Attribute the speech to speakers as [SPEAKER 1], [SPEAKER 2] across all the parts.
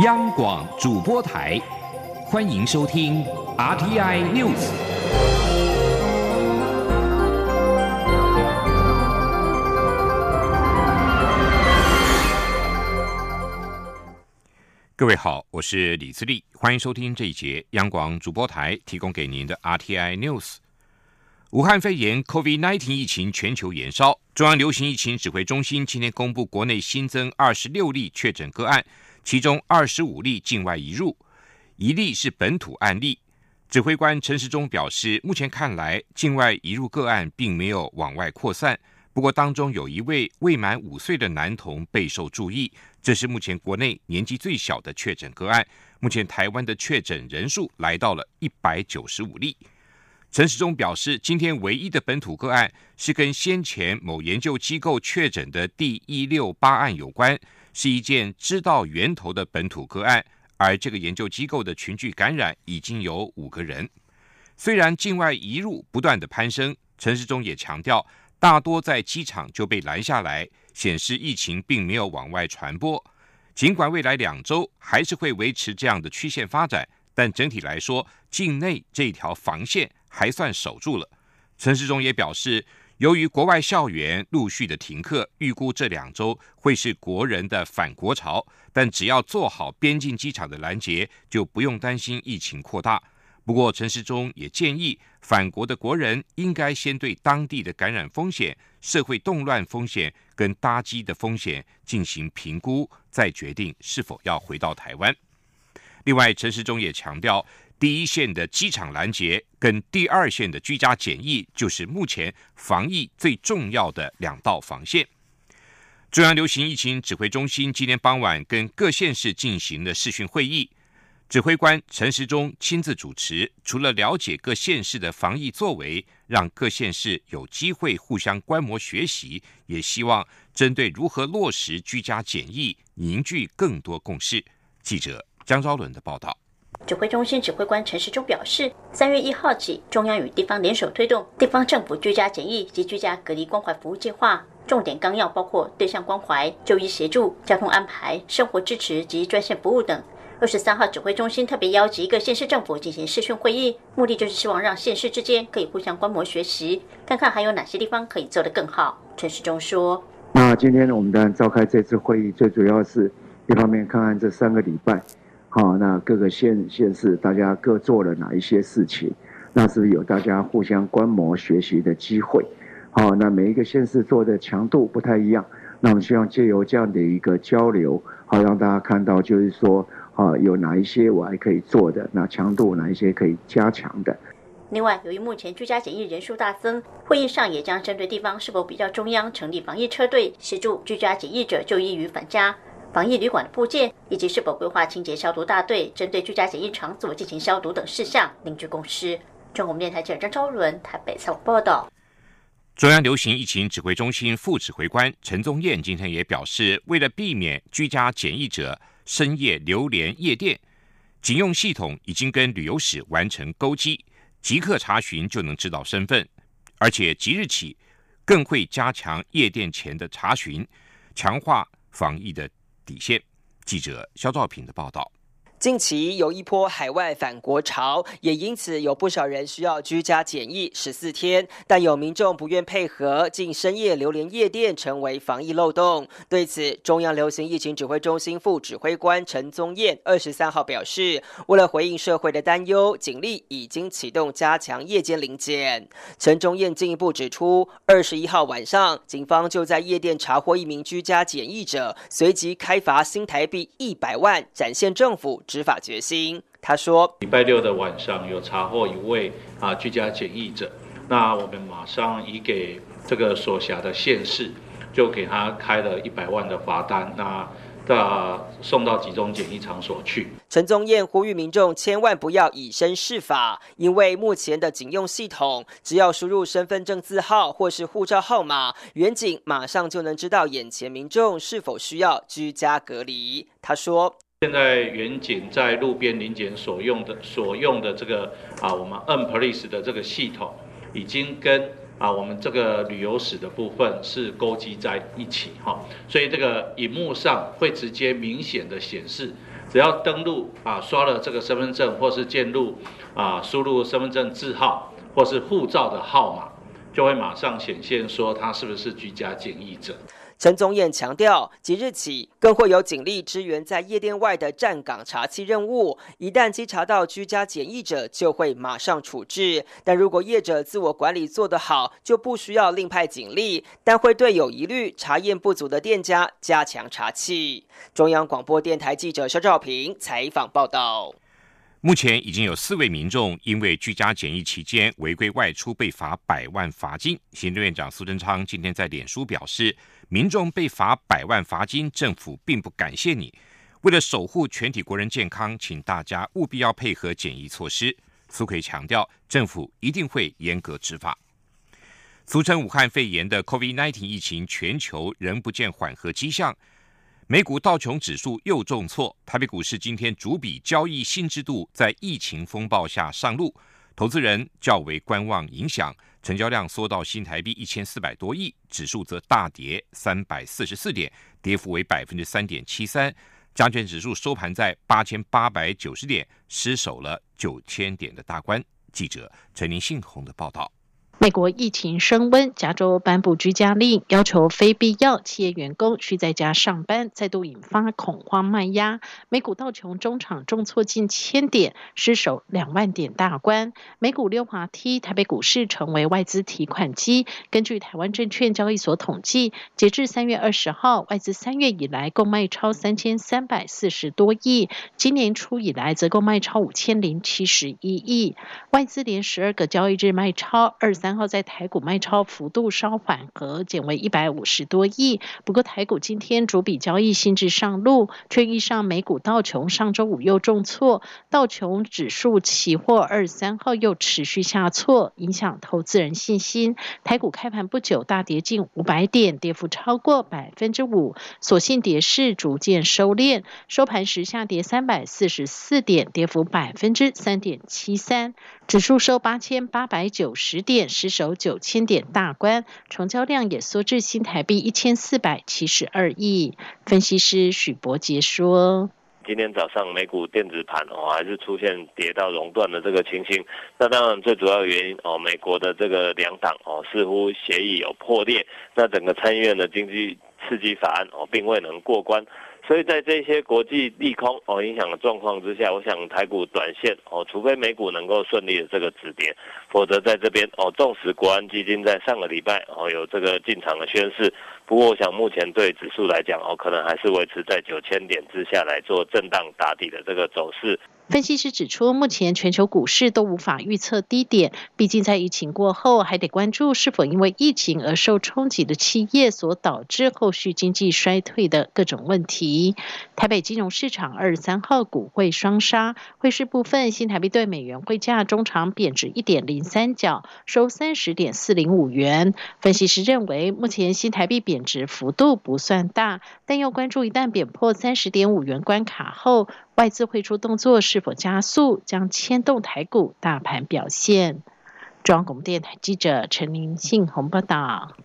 [SPEAKER 1] 央广主播台，欢迎收听 RTI News。各位好，我是李自立，欢迎收听这一节央广主播台提供给您的 RTI News。武汉肺炎 COVID-19 疫情全球延烧，中央流行疫情指挥中心今天公布，国内新增二十六例确诊个案。其中二十五例境外移入，一例是本土案例。指挥官陈时中表示，目前看来，境外移入个案并没有往外扩散。不过，当中有一位未满五岁的男童备受注意，这是目前国内年纪最小的确诊个案。目前台湾的确诊人数来到了一百九十五例。陈时中表示，今天唯一的本土个案是跟先前某研究机构确诊的第一六八案有关。是一件知道源头的本土个案，而这个研究机构的群聚感染已经有五个人。虽然境外移入不断的攀升，陈世忠也强调，大多在机场就被拦下来，显示疫情并没有往外传播。尽管未来两周还是会维持这样的曲线发展，但整体来说，境内这条防线还算守住了。陈世忠也表示。由于国外校园陆续的停课，预估这两周会是国人的返国潮。但只要做好边境机场的拦截，就不用担心疫情扩大。不过，陈时中也建议返国的国人应该先对当地的感染风险、社会动乱风险跟搭机的风险进行评估，再决定是否要回到台湾。另外，陈时中也强调。第一线的机场拦截跟第二线的居家检疫，就是目前防疫最重要的两道防线。中央流行疫情指挥中心今天傍晚跟各县市进行了视讯会议，指挥官陈时中亲自主持。除了了解各县市的防疫作为，让各县市有机会互相观摩学习，也希望针对如何落实居家检疫，凝聚更多共识。记者江昭伦的报道。
[SPEAKER 2] 指挥中心指挥官陈时中表示，三月一号起，中央与地方联手推动地方政府居家检疫及居家隔离关怀服务计划，重点纲要包括对象关怀、就医协助、交通安排、生活支持及专线服务等。二十三号，指挥中心特别邀集各县市政府进行视讯会议，目的就是希望让县市之间可以互相观摩学习，看看还有哪些地方可以做得更好。陈时中说：“
[SPEAKER 3] 那今天我们当然召开这次会议，最主要是一方面看看这三个礼拜。”好，那各个县县市大家各做了哪一些事情？那是有大家互相观摩学习的机会。好，那每一个县市做的强度不太一样，那我们希望借由这样的一个交流，好让大家看到，就是说，啊，有哪一些我还可以做的，那强度哪一些可以加强的。
[SPEAKER 2] 另外，由于目前居家检疫人数大增，会议上也将针对地方是否比较中央成立防疫车队，协助居家检疫者就医与返家。防疫旅馆的部件，以及是否规划清洁消毒大队，针对居家检疫场所进行消毒等事项，凝聚共识。中国电台记者张昭伦台北采访报道。
[SPEAKER 1] 中央流行疫情指挥中心副指挥官陈宗彦今天也表示，为了避免居家检疫者深夜流连夜店，警用系统已经跟旅游史完成勾稽，即刻查询就能知道身份，而且即日起更会加强夜店前的查询，强化防疫的。底线。记者肖兆平的报道。
[SPEAKER 4] 近期有一波海外返国潮，也因此有不少人需要居家检疫十四天。但有民众不愿配合，竟深夜流连夜店，成为防疫漏洞。对此，中央流行疫情指挥中心副指挥官陈宗彦二十三号表示，为了回应社会的担忧，警力已经启动加强夜间临检。陈宗彦进一步指出，二十一号晚上，警方就在夜店查获一名居家检疫者，随即开罚新台币一百万，展现政府。执法决心，他说：
[SPEAKER 5] 礼拜六的晚上有查获一位啊居家检疫者，那我们马上移给这个所辖的县市，就给他开了一百万的罚单，那的送到集中检疫场所去。
[SPEAKER 4] 陈宗彦呼吁民众千万不要以身试法，因为目前的警用系统，只要输入身份证字号或是护照号码，远警马上就能知道眼前民众是否需要居家隔离。他说。
[SPEAKER 5] 现在远景在路边临检所用的所用的这个啊，我们 N Police 的这个系统，已经跟啊我们这个旅游史的部分是勾稽在一起哈，所以这个荧幕上会直接明显的显示只要登录啊，刷了这个身份证或是进入啊，输入身份证字号或是护照的号码，就会马上显现说他是不是居家检疫者。
[SPEAKER 4] 陈宗彦强调，即日起更会有警力支援在夜店外的站岗查缉任务，一旦稽查到居家检疫者，就会马上处置。但如果业者自我管理做得好，就不需要另派警力，但会对有疑虑、查验不足的店家加强查缉。中央广播电台记者肖兆平采访报道。
[SPEAKER 1] 目前已经有四位民众因为居家检疫期间违规外出被罚百万罚金。行政院长苏贞昌今天在脸书表示。民众被罚百万罚金，政府并不感谢你。为了守护全体国人健康，请大家务必要配合检疫措施。苏奎强调，政府一定会严格执法。俗称武汉肺炎的 COVID-19 疫情，全球仍不见缓和迹象。美股道琼指数又重挫，台北股市今天主笔交易新制度在疫情风暴下上路，投资人较为观望，影响。成交量缩到新台币一千四百多亿，指数则大跌三百四十四点，跌幅为百分之三点七三。加权指数收盘在八千八百九十点，失守了九千点的大关。记者陈林信宏的报道。
[SPEAKER 6] 美国疫情升温，加州颁布居家令，要求非必要企业员工需在家上班，再度引发恐慌卖压。美股道琼中场重挫近千点，失守两万点大关。美股溜滑梯，台北股市成为外资提款机。根据台湾证券交易所统计，截至三月二十号，外资三月以来共卖超三千三百四十多亿，今年初以来则共卖超五千零七十一亿。外资连十二个交易日卖超二三。然后在台股卖超幅度稍缓和，减为一百五十多亿。不过台股今天主笔交易性质上路，却遇上美股道琼上周五又重挫，道琼指数期货二三号又持续下挫，影响投资人信心。台股开盘不久大跌近五百点，跌幅超过百分之五，所幸跌势逐渐收敛，收盘时下跌三百四十四点，跌幅百分之三点七三，指数收八千八百九十点。失守九千点大关，成交量也缩至新台币一千四百七十二亿。分析师许博杰说：“
[SPEAKER 7] 今天早上美股电子盘哦，还是出现跌到熔断的这个情形。那当然最主要原因哦，美国的这个两党哦，似乎协议有破裂。那整个参议院的经济刺激法案哦，并未能过关。”所以在这些国际利空哦影响的状况之下，我想台股短线哦，除非美股能够顺利的这个止跌，否则在这边哦，纵使国安基金在上个礼拜哦有这个进场的宣示，不过我想目前对指数来讲哦，可能还是维持在九千点之下来做震荡打底的这个走势。
[SPEAKER 6] 分析师指出，目前全球股市都无法预测低点，毕竟在疫情过后，还得关注是否因为疫情而受冲击的企业所导致后续经济衰退的各种问题。台北金融市场二十三号股汇双杀，汇市部分新台币对美元汇价中长贬值一点零三角，收三十点四零五元。分析师认为，目前新台币贬值幅度不算大，但要关注一旦贬破三十点五元关卡后。外资汇出动作是否加速，将牵动台股大盘表现？中央广播电台记者陈林信宏报道。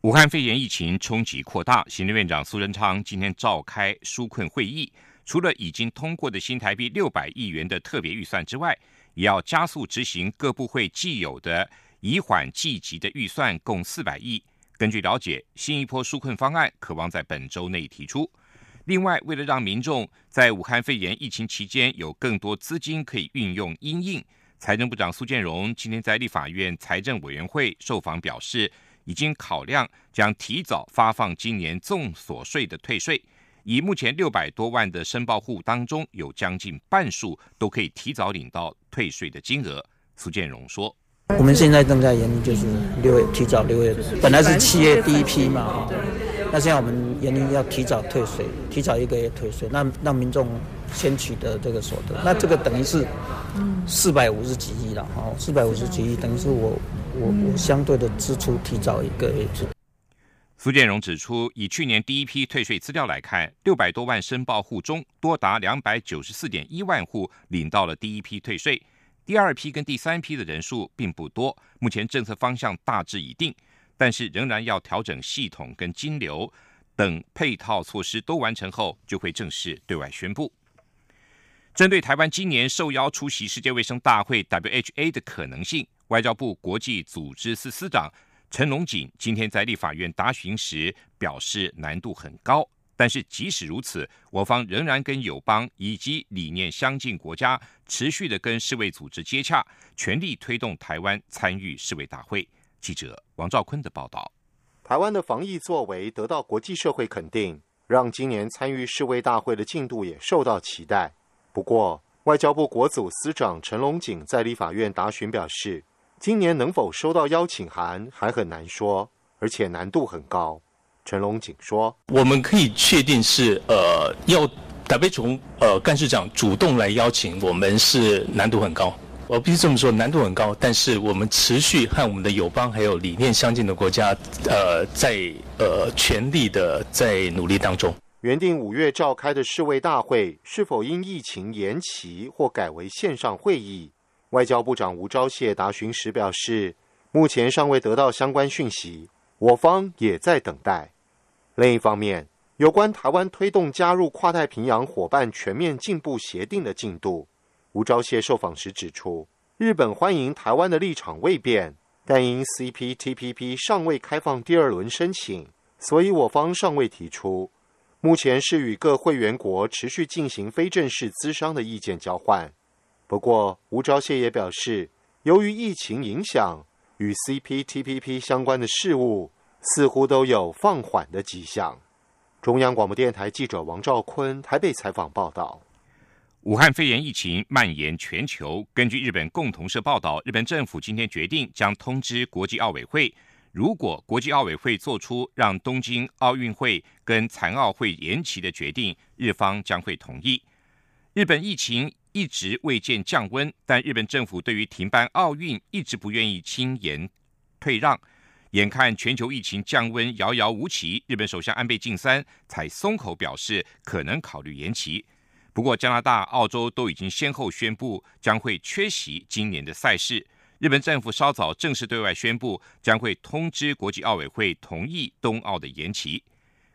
[SPEAKER 1] 武汉肺炎疫情冲击扩大，行政院长苏贞昌今天召开纾困会议，除了已经通过的新台币六百亿元的特别预算之外，也要加速执行各部会既有的以缓济急的预算，共四百亿。根据了解，新一波纾困方案可望在本周内提出。另外，为了让民众在武汉肺炎疫情期间有更多资金可以运用应应，财政部长苏建荣今天在立法院财政委员会受访表示，已经考量将提早发放今年综所税的退税，以目前六百多万的申报户当中，有将近半数都可以提早领到退税的金额。苏建荣说：“
[SPEAKER 8] 我们现在正在研，就是六月提早六月，本来是七月第一批嘛，”那现在我们原因要提早退税，提早一个月退税，那让民众先取得这个所得，那这个等于是四百五十几亿了，哈，四百五十几亿等于是我我我相对的支出提早一个月。
[SPEAKER 1] 苏建荣指出，以去年第一批退税资料来看，六百多万申报户中，多达两百九十四点一万户领到了第一批退税，第二批跟第三批的人数并不多，目前政策方向大致已定。但是仍然要调整系统跟金流等配套措施都完成后，就会正式对外宣布。针对台湾今年受邀出席世界卫生大会 （WHA） 的可能性，外交部国际组织司司长陈龙锦今天在立法院答询时表示，难度很高。但是即使如此，我方仍然跟友邦以及理念相近国家持续的跟世卫组织接洽，全力推动台湾参与世卫大会。记者王兆坤的报道：
[SPEAKER 9] 台湾的防疫作为得到国际社会肯定，让今年参与世卫大会的进度也受到期待。不过，外交部国组司长陈龙景在立法院答询表示，今年能否收到邀请函还很难说，而且难度很高。陈龙景说：“
[SPEAKER 10] 我们可以确定是呃，要台北从呃干事长主动来邀请我们，是难度很高。我必须这么说，难度很高。但是我们持续和我们的友邦还有理念相近的国家，呃，在呃全力的在努力当中。
[SPEAKER 9] 原定五月召开的世卫大会，是否因疫情延期或改为线上会议？外交部长吴钊燮答询时表示，目前尚未得到相关讯息，我方也在等待。”另一方面，有关台湾推动加入跨太平洋伙伴全面进步协定的进度，吴钊燮受访时指出，日本欢迎台湾的立场未变，但因 CPTPP 尚未开放第二轮申请，所以我方尚未提出。目前是与各会员国持续进行非正式资商的意见交换。不过，吴钊燮也表示，由于疫情影响，与 CPTPP 相关的事务。似乎都有放缓的迹象。中央广播电台记者王兆坤台北采访报道：
[SPEAKER 1] 武汉肺炎疫情蔓延全球。根据日本共同社报道，日本政府今天决定将通知国际奥委会，如果国际奥委会做出让东京奥运会跟残奥会延期的决定，日方将会同意。日本疫情一直未见降温，但日本政府对于停办奥运一直不愿意轻言退让。眼看全球疫情降温遥遥无期，日本首相安倍晋三才松口表示可能考虑延期。不过，加拿大、澳洲都已经先后宣布将会缺席今年的赛事。日本政府稍早正式对外宣布，将会通知国际奥委会同意冬奥的延期。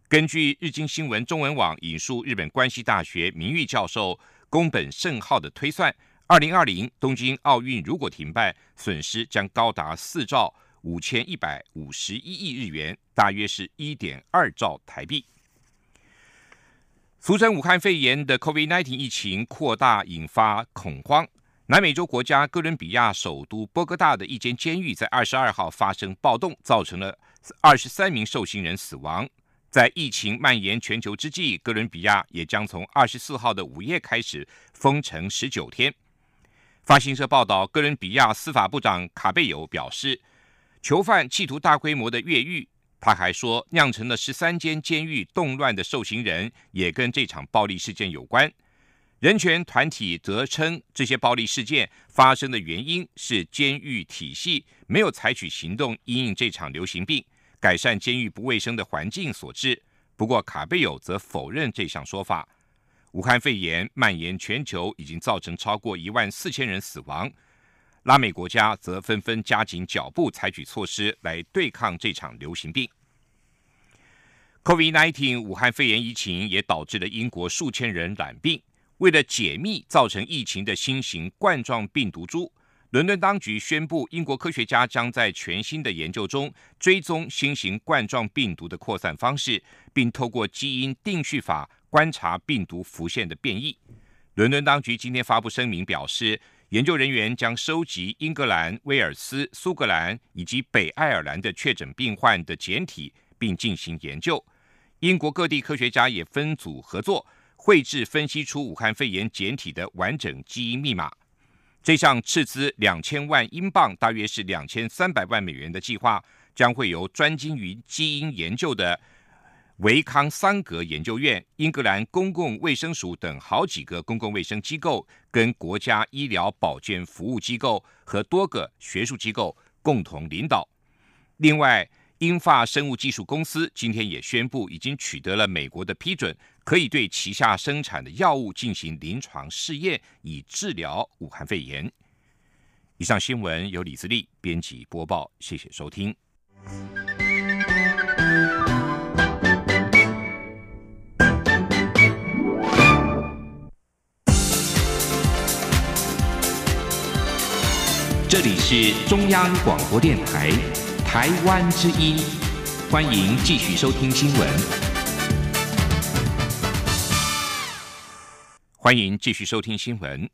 [SPEAKER 1] 根据日经新闻中文网引述日本关西大学名誉教授宫本胜浩的推算，二零二零东京奥运如果停办，损失将高达四兆。五千一百五十一亿日元，大约是一点二兆台币。俗称武汉肺炎的 COVID-19 疫情扩大，引发恐慌。南美洲国家哥伦比亚首都波哥大的一间监狱在二十二号发生暴动，造成了二十三名受刑人死亡。在疫情蔓延全球之际，哥伦比亚也将从二十四号的午夜开始封城十九天。发行社报道，哥伦比亚司法部长卡贝尤表示。囚犯企图大规模的越狱，他还说酿成了十三间监狱动乱的受刑人也跟这场暴力事件有关。人权团体则称这些暴力事件发生的原因是监狱体系没有采取行动应应这场流行病，改善监狱不卫生的环境所致。不过卡贝友则否认这项说法。武汉肺炎蔓延全球，已经造成超过一万四千人死亡。拉美国家则纷纷加紧脚步，采取措施来对抗这场流行病。COVID-19 武汉肺炎疫情也导致了英国数千人染病。为了解密造成疫情的新型冠状病毒株，伦敦当局宣布，英国科学家将在全新的研究中追踪新型冠状病毒的扩散方式，并透过基因定序法观察病毒浮现的变异。伦敦当局今天发布声明表示。研究人员将收集英格兰、威尔斯、苏格兰以及北爱尔兰的确诊病患的简体，并进行研究。英国各地科学家也分组合作，绘制分析出武汉肺炎简体的完整基因密码。这项斥资两千万英镑（大约是两千三百万美元）的计划，将会由专精于基因研究的。维康桑格研究院、英格兰公共卫生署等好几个公共卫生机构，跟国家医疗保健服务机构和多个学术机构共同领导。另外，英法生物技术公司今天也宣布，已经取得了美国的批准，可以对旗下生产的药物进行临床试验，以治疗武汉肺炎。以上新闻由李自力编辑播报，谢谢收听。这里是中央广播电台台湾之音，欢迎继续收听新闻。欢迎继续收听新闻。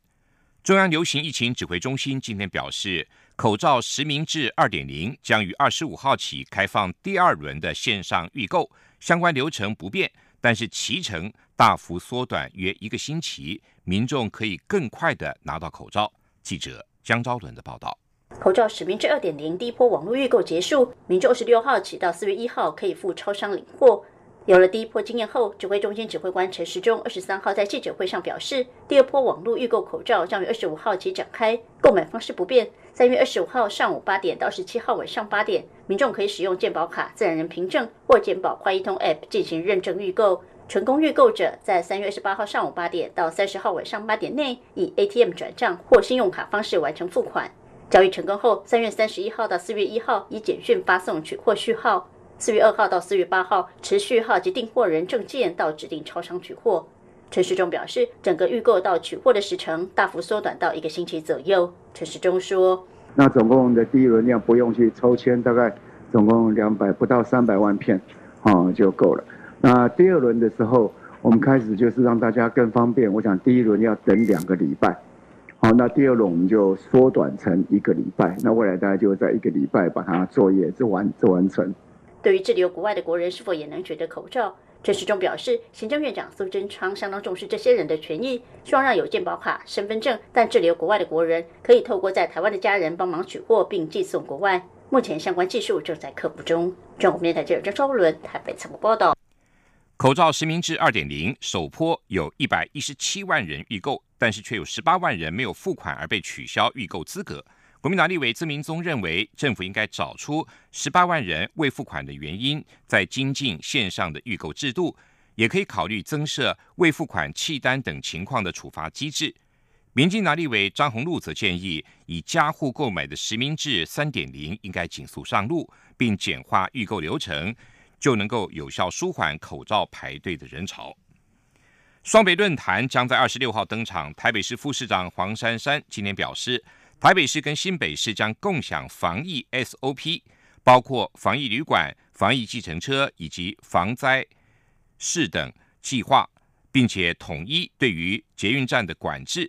[SPEAKER 1] 中央流行疫情指挥中心今天表示，口罩实名制二点零将于二十五号起开放第二轮的线上预购，相关流程不变，但是期程大幅缩短约一个星期，民众可以更快的拿到口罩。记者江昭伦的报道。
[SPEAKER 2] 口罩使命制二点零第一波网络预购结束，民众二十六号起到四月一号可以赴超商领货。有了第一波经验后，指挥中心指挥官陈时中二十三号在记者会上表示，第二波网络预购口罩将于二十五号起展开，购买方式不变。三月二十五号上午八点到二十七号晚上八点，民众可以使用健保卡、自然人凭证或健保快一通 App 进行认证预购。成功预购者在三月二十八号上午八点到三十号晚上八点内，以 ATM 转账或信用卡方式完成付款。交易成功后，三月三十一号到四月一号以简讯发送取货序号。四月二号到四月八号，持序号及订货人证件到指定超商取货。陈时中表示，整个预购到取货的时程大幅缩短到一个星期左右。陈时中说：“
[SPEAKER 3] 那总共的第一轮量不用去抽签，大概总共两百不到三百万片，哦就够了。那第二轮的时候，我们开始就是让大家更方便。我想第一轮要等两个礼拜，好，那第二轮我们就缩短成一个礼拜。那未来大家就在一个礼拜把它作业做完做完成。”
[SPEAKER 2] 对于滞留国外的国人是否也能取得口罩，陈时中表示，行政院长苏贞昌相当重视这些人的权益，希望让有健保卡、身份证但滞留国外的国人可以透过在台湾的家人帮忙取货并寄送国外。目前相关技术正在克服中。中国电台记者张昭伦台北采访报道。
[SPEAKER 1] 口罩实名制二点零首波有一百一十七万人预购，但是却有十八万人没有付款而被取消预购资格。国民党立委曾明宗认为，政府应该找出十八万人未付款的原因，在精进线上的预购制度，也可以考虑增设未付款弃单等情况的处罚机制。民进党立委张宏禄则建议，以家户购买的实名制三点零应该紧速上路，并简化预购流程，就能够有效舒缓口罩排队的人潮。双北论坛将在二十六号登场，台北市副市长黄珊珊今天表示。台北市跟新北市将共享防疫 SOP，包括防疫旅馆、防疫计程车以及防灾室等计划，并且统一对于捷运站的管制。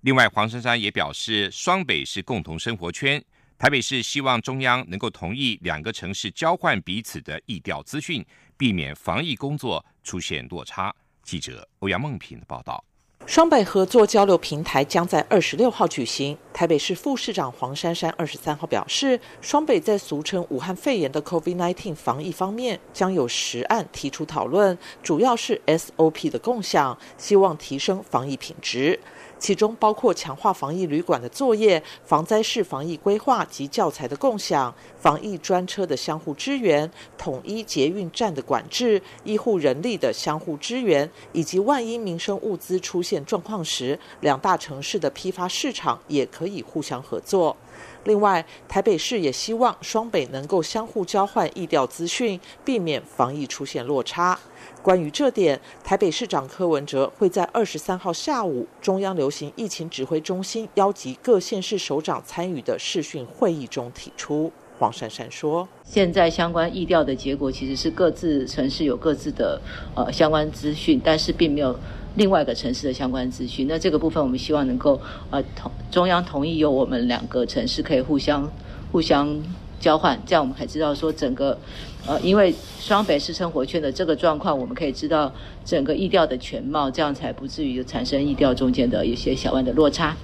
[SPEAKER 1] 另外，黄珊珊也表示，双北是共同生活圈，台北市希望中央能够同意两个城市交换彼此的疫调资讯，避免防疫工作出现落差。记者欧阳梦平的报道。
[SPEAKER 11] 双北合作交流平台将在二十六号举行。台北市副市长黄珊珊二十三号表示，双北在俗称武汉肺炎的 COVID-19 防疫方面将有十案提出讨论，主要是 SOP 的共享，希望提升防疫品质。其中包括强化防疫旅馆的作业、防灾式防疫规划及教材的共享、防疫专车的相互支援、统一捷运站的管制、医护人力的相互支援，以及万一民生物资出现状况时，两大城市的批发市场也可以互相合作。另外，台北市也希望双北能够相互交换疫调资讯，避免防疫出现落差。关于这点，台北市长柯文哲会在二十三号下午中央流行疫情指挥中心邀集各县市首长参与的视讯会议中提出。黄珊珊说：“
[SPEAKER 12] 现在相关疫调的结果其实是各自城市有各自的呃相关资讯，但是并没有另外一个城市的相关资讯。那这个部分我们希望能够呃同中央同意由我们两个城市可以互相互相。”交换，这样我们才知道说整个，呃，因为双北市生活圈的这个状况，我们可以知道整个意调的全貌，这样才不至于产生意调中间的一些小弯的落差。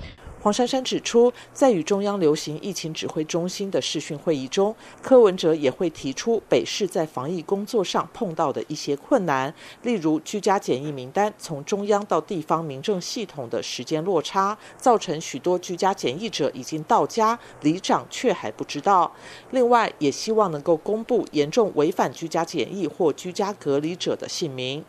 [SPEAKER 11] 黄珊珊指出，在与中央流行疫情指挥中心的视讯会议中，柯文哲也会提出北市在防疫工作上碰到的一些困难，例如居家检疫名单从中央到地方民政系统的时间落差，造成许多居家检疫者已经到家，里长却还不知道。另外，也希望能够公布严重违反居家检疫或居家隔离者的姓名。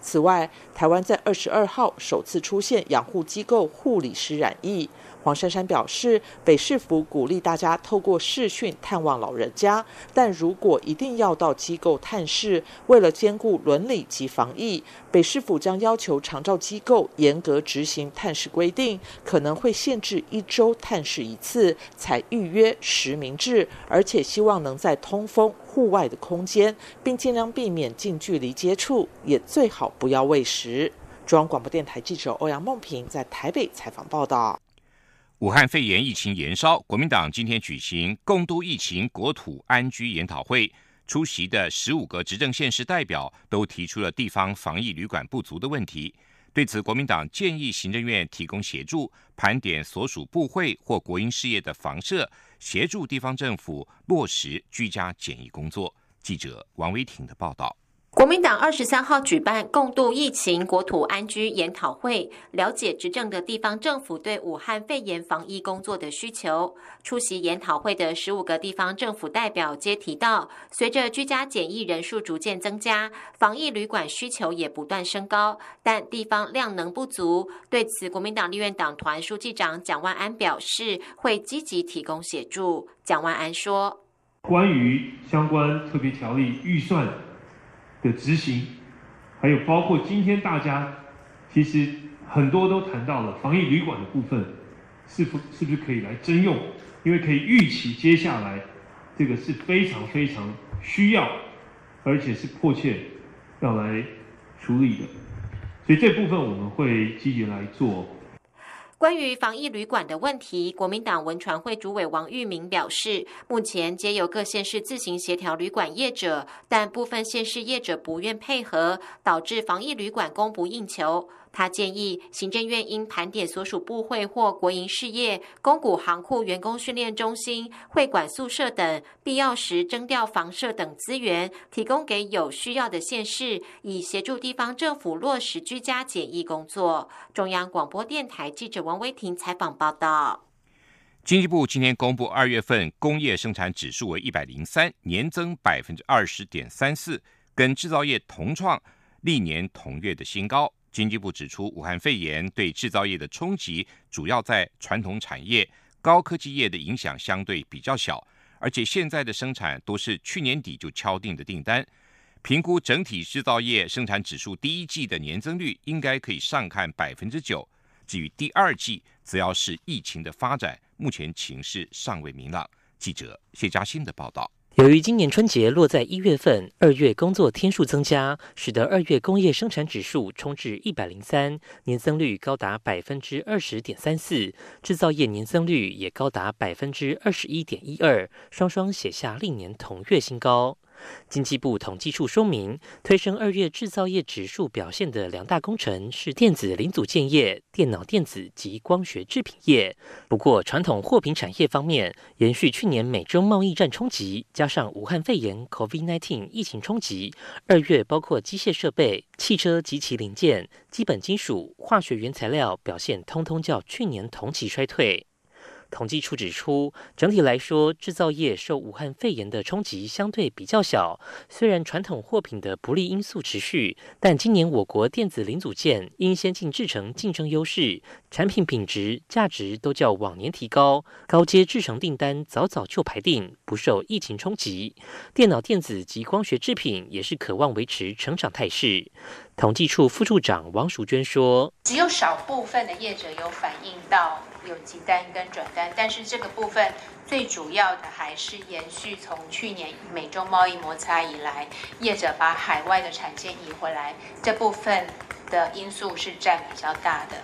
[SPEAKER 11] 此外，台湾在二十二号首次出现养护机构护理师染疫。黄珊珊表示，北市府鼓励大家透过视讯探望老人家，但如果一定要到机构探视，为了兼顾伦理及防疫，北市府将要求长照机构严格执行探视规定，可能会限制一周探视一次，采预约实名制，而且希望能在通风、户外的空间，并尽量避免近距离接触，也最好不要喂食。中央广播电台记者欧阳梦平在台北采访报道。
[SPEAKER 1] 武汉肺炎疫情延烧，国民党今天举行共度疫情、国土安居研讨会。出席的十五个执政县市代表都提出了地方防疫旅馆不足的问题。对此，国民党建议行政院提供协助，盘点所属部会或国营事业的房舍，协助地方政府落实居家检疫工作。记者王维婷的报道。
[SPEAKER 13] 国民党二十三号举办共度疫情、国土安居研讨会，了解执政的地方政府对武汉肺炎防疫工作的需求。出席研讨会的十五个地方政府代表皆提到，随着居家检疫人数逐渐增加，防疫旅馆需求也不断升高，但地方量能不足。对此，国民党立院党团书记长蒋万安表示，会积极提供协助。蒋万安说：“
[SPEAKER 14] 关于相关特别条例预算。”的执行，还有包括今天大家其实很多都谈到了防疫旅馆的部分，是否是不是可以来征用？因为可以预期接下来这个是非常非常需要，而且是迫切要来处理的，所以这部分我们会积极来做。
[SPEAKER 13] 关于防疫旅馆的问题，国民党文传会主委王玉明表示，目前皆由各县市自行协调旅馆业者，但部分县市业者不愿配合，导致防疫旅馆供不应求。他建议行政院应盘点所属部会或国营事业、公股行库员工训练中心、会馆宿舍等，必要时征调房舍等资源，提供给有需要的县市，以协助地方政府落实居家检疫工作。中央广播电台记者王威婷采访报道。
[SPEAKER 1] 经济部今天公布二月份工业生产指数为一百零三，年增百分之二十点三四，跟制造业同创历年同月的新高。经济部指出，武汉肺炎对制造业的冲击主要在传统产业，高科技业的影响相对比较小，而且现在的生产都是去年底就敲定的订单。评估整体制造业生产指数第一季的年增率应该可以上看百分之九，至于第二季，则要是疫情的发展，目前情势尚未明朗。记者谢嘉欣的报道。
[SPEAKER 15] 由于今年春节落在一月份，二月工作天数增加，使得二月工业生产指数冲至一百零三，年增率高达百分之二十点三四，制造业年增率也高达百分之二十一点一二，双双写下历年同月新高。经济部统计处说明，推升二月制造业指数表现的两大工程是电子零组件业、电脑电子及光学制品业。不过，传统货品产业方面，延续去年美中贸易战冲击，加上武汉肺炎 （COVID-19） 疫情冲击，二月包括机械设备、汽车及其零件、基本金属、化学原材料表现，通通较去年同期衰退。统计处指出，整体来说，制造业受武汉肺炎的冲击相对比较小。虽然传统货品的不利因素持续，但今年我国电子零组件因先进制程竞争优势，产品品质、价值都较往年提高，高阶制程订单早早就排定，不受疫情冲击。电脑电子及光学制品也是渴望维持成长态势。统计处副处长王淑娟说：“
[SPEAKER 16] 只有少部分的业者有反映到。”有急单跟转单，但是这个部分最主要的还是延续从去年美洲贸易摩擦以来，业者把海外的产线移回来这部分。的因素是占比较大的。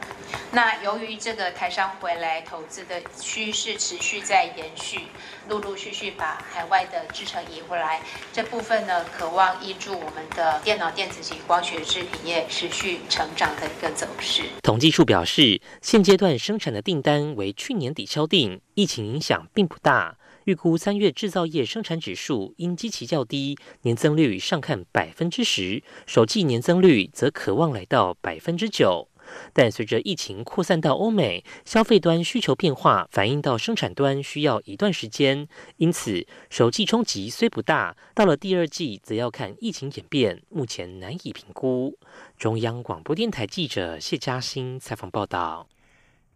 [SPEAKER 16] 那由于这个台商回来投资的趋势持续在延续，陆陆续续把海外的制程移回来，这部分呢，渴望依助我们的电脑电子及光学制品业持续成长的一个走势。
[SPEAKER 15] 统计处表示，现阶段生产的订单为去年底敲定，疫情影响并不大。预估三月制造业生产指数因基期较低，年增率上看百分之十，首季年增率则可望来到百分之九。但随着疫情扩散到欧美，消费端需求变化反映到生产端需要一段时间，因此首季冲击虽不大，到了第二季则要看疫情演变，目前难以评估。中央广播电台记者谢嘉欣采访报道。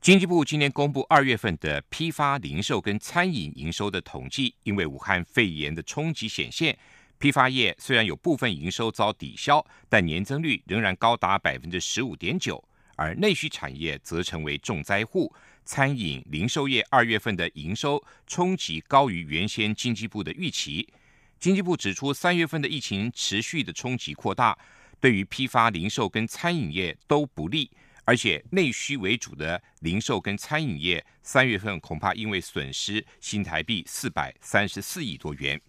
[SPEAKER 1] 经济部今年公布二月份的批发、零售跟餐饮营收的统计，因为武汉肺炎的冲击显现，批发业虽然有部分营收遭抵消，但年增率仍然高达百分之十五点九，而内需产业则成为重灾户。餐饮、零售业二月份的营收冲击高于原先经济部的预期。经济部指出，三月份的疫情持续的冲击扩大，对于批发、零售跟餐饮业都不利。而且内需为主的零售跟餐饮业，三月份恐怕因为损失新台币四百三十四亿多元。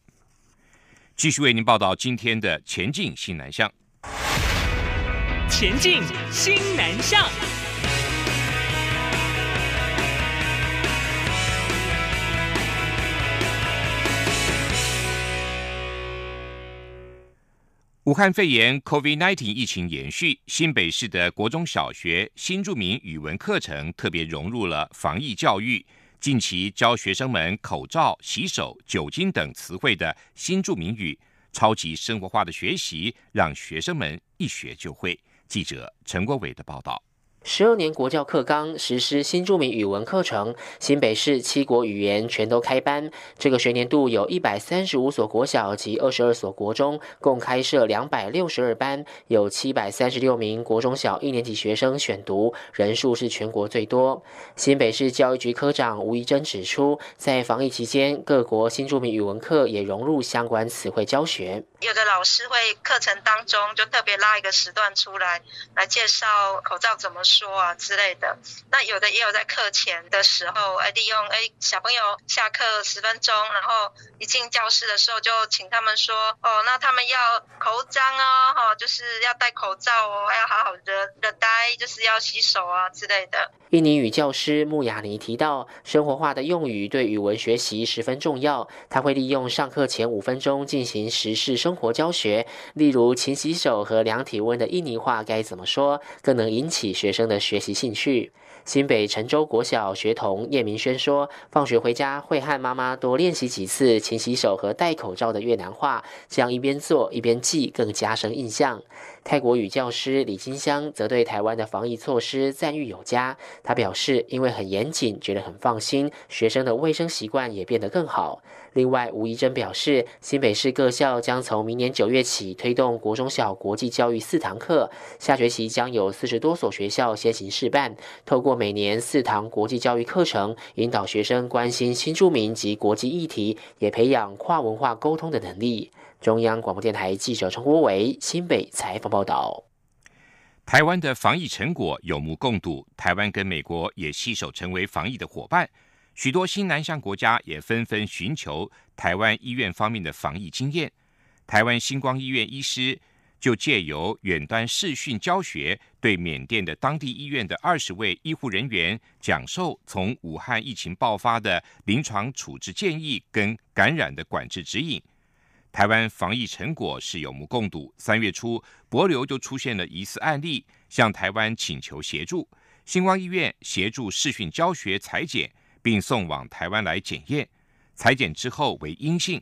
[SPEAKER 1] 继续为您报道今天的前进新南向。
[SPEAKER 17] 前进新南向。
[SPEAKER 1] 武汉肺炎 （COVID-19） 疫情延续，新北市的国中小学新著名语文课程特别融入了防疫教育。近期教学生们口罩、洗手、酒精等词汇的新著名语，超级生活化的学习，让学生们一学就会。记者陈国伟的报道。
[SPEAKER 18] 十二年国教课纲实施新著名语文课程，新北市七国语言全都开班。这个学年度有一百三十五所国小及二十二所国中，共开设两百六十二班，有七百三十六名国中小一年级学生选读，人数是全国最多。新北市教育局科长吴怡珍指出，在防疫期间，各国新著名语文课也融入相关词汇教学。
[SPEAKER 19] 有的老师会课程当中就特别拉一个时段出来，来介绍口罩怎么。说啊之类的，那有的也有在课前的时候，哎，利用哎小朋友下课十分钟，然后一进教室的时候就请他们说，哦，那他们要口脏哦，哈，就是要戴口罩哦，要好好的的待，就是要洗手啊之类的。
[SPEAKER 18] 印尼语教师穆雅尼提到，生活化的用语对语文学习十分重要。他会利用上课前五分钟进行时事生活教学，例如勤洗手和量体温的印尼话该怎么说，更能引起学生的学习兴趣。新北陈州国小学童叶明轩说：“放学回家会和妈妈多练习几次勤洗手和戴口罩的越南话，这样一边做一边记，更加深印象。”泰国语教师李金香则对台湾的防疫措施赞誉有加。他表示：“因为很严谨，觉得很放心，学生的卫生习惯也变得更好。”另外，吴怡珍表示，新北市各校将从明年九月起推动国中小国际教育四堂课，下学期将有四十多所学校先行试办，透过每年四堂国际教育课程，引导学生关心新住民及国际议题，也培养跨文化沟通的能力。中央广播电台记者陈国伟新北采访报道。
[SPEAKER 1] 台湾的防疫成果有目共睹，台湾跟美国也携手成为防疫的伙伴。许多新南向国家也纷纷寻求台湾医院方面的防疫经验。台湾星光医院医师就借由远端视讯教学，对缅甸的当地医院的二十位医护人员讲授从武汉疫情爆发的临床处置建议跟感染的管制指引。台湾防疫成果是有目共睹。三月初，博流就出现了疑似案例，向台湾请求协助，星光医院协助视讯教学裁剪。并送往台湾来检验，裁剪之后为阴性。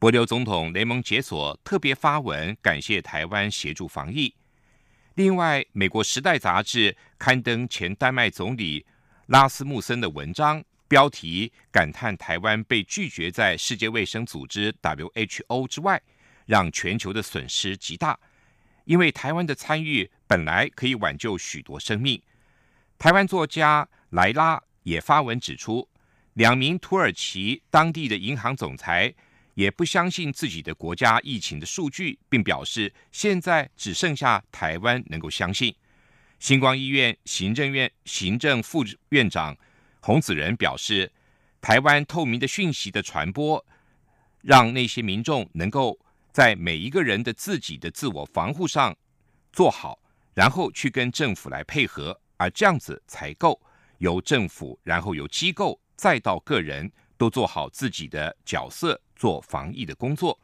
[SPEAKER 1] 博留总统雷蒙解锁特别发文感谢台湾协助防疫。另外，美国《时代》杂志刊登前丹麦总理拉斯穆森的文章，标题感叹台湾被拒绝在世界卫生组织 （WHO） 之外，让全球的损失极大。因为台湾的参与本来可以挽救许多生命。台湾作家莱拉。也发文指出，两名土耳其当地的银行总裁也不相信自己的国家疫情的数据，并表示现在只剩下台湾能够相信。星光医院行政院行政副院长洪子仁表示，台湾透明的讯息的传播，让那些民众能够在每一个人的自己的自我防护上做好，然后去跟政府来配合，而这样子才够。由政府，然后由机构，再到个人，都做好自己的角色，做防疫的工作。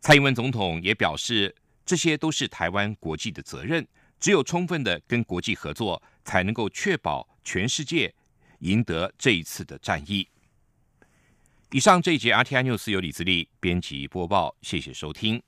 [SPEAKER 1] 蔡英文总统也表示，这些都是台湾国际的责任，只有充分的跟国际合作，才能够确保全世界赢得这一次的战役。以上这一节 RTI News 由李自力编辑播报，谢谢收听。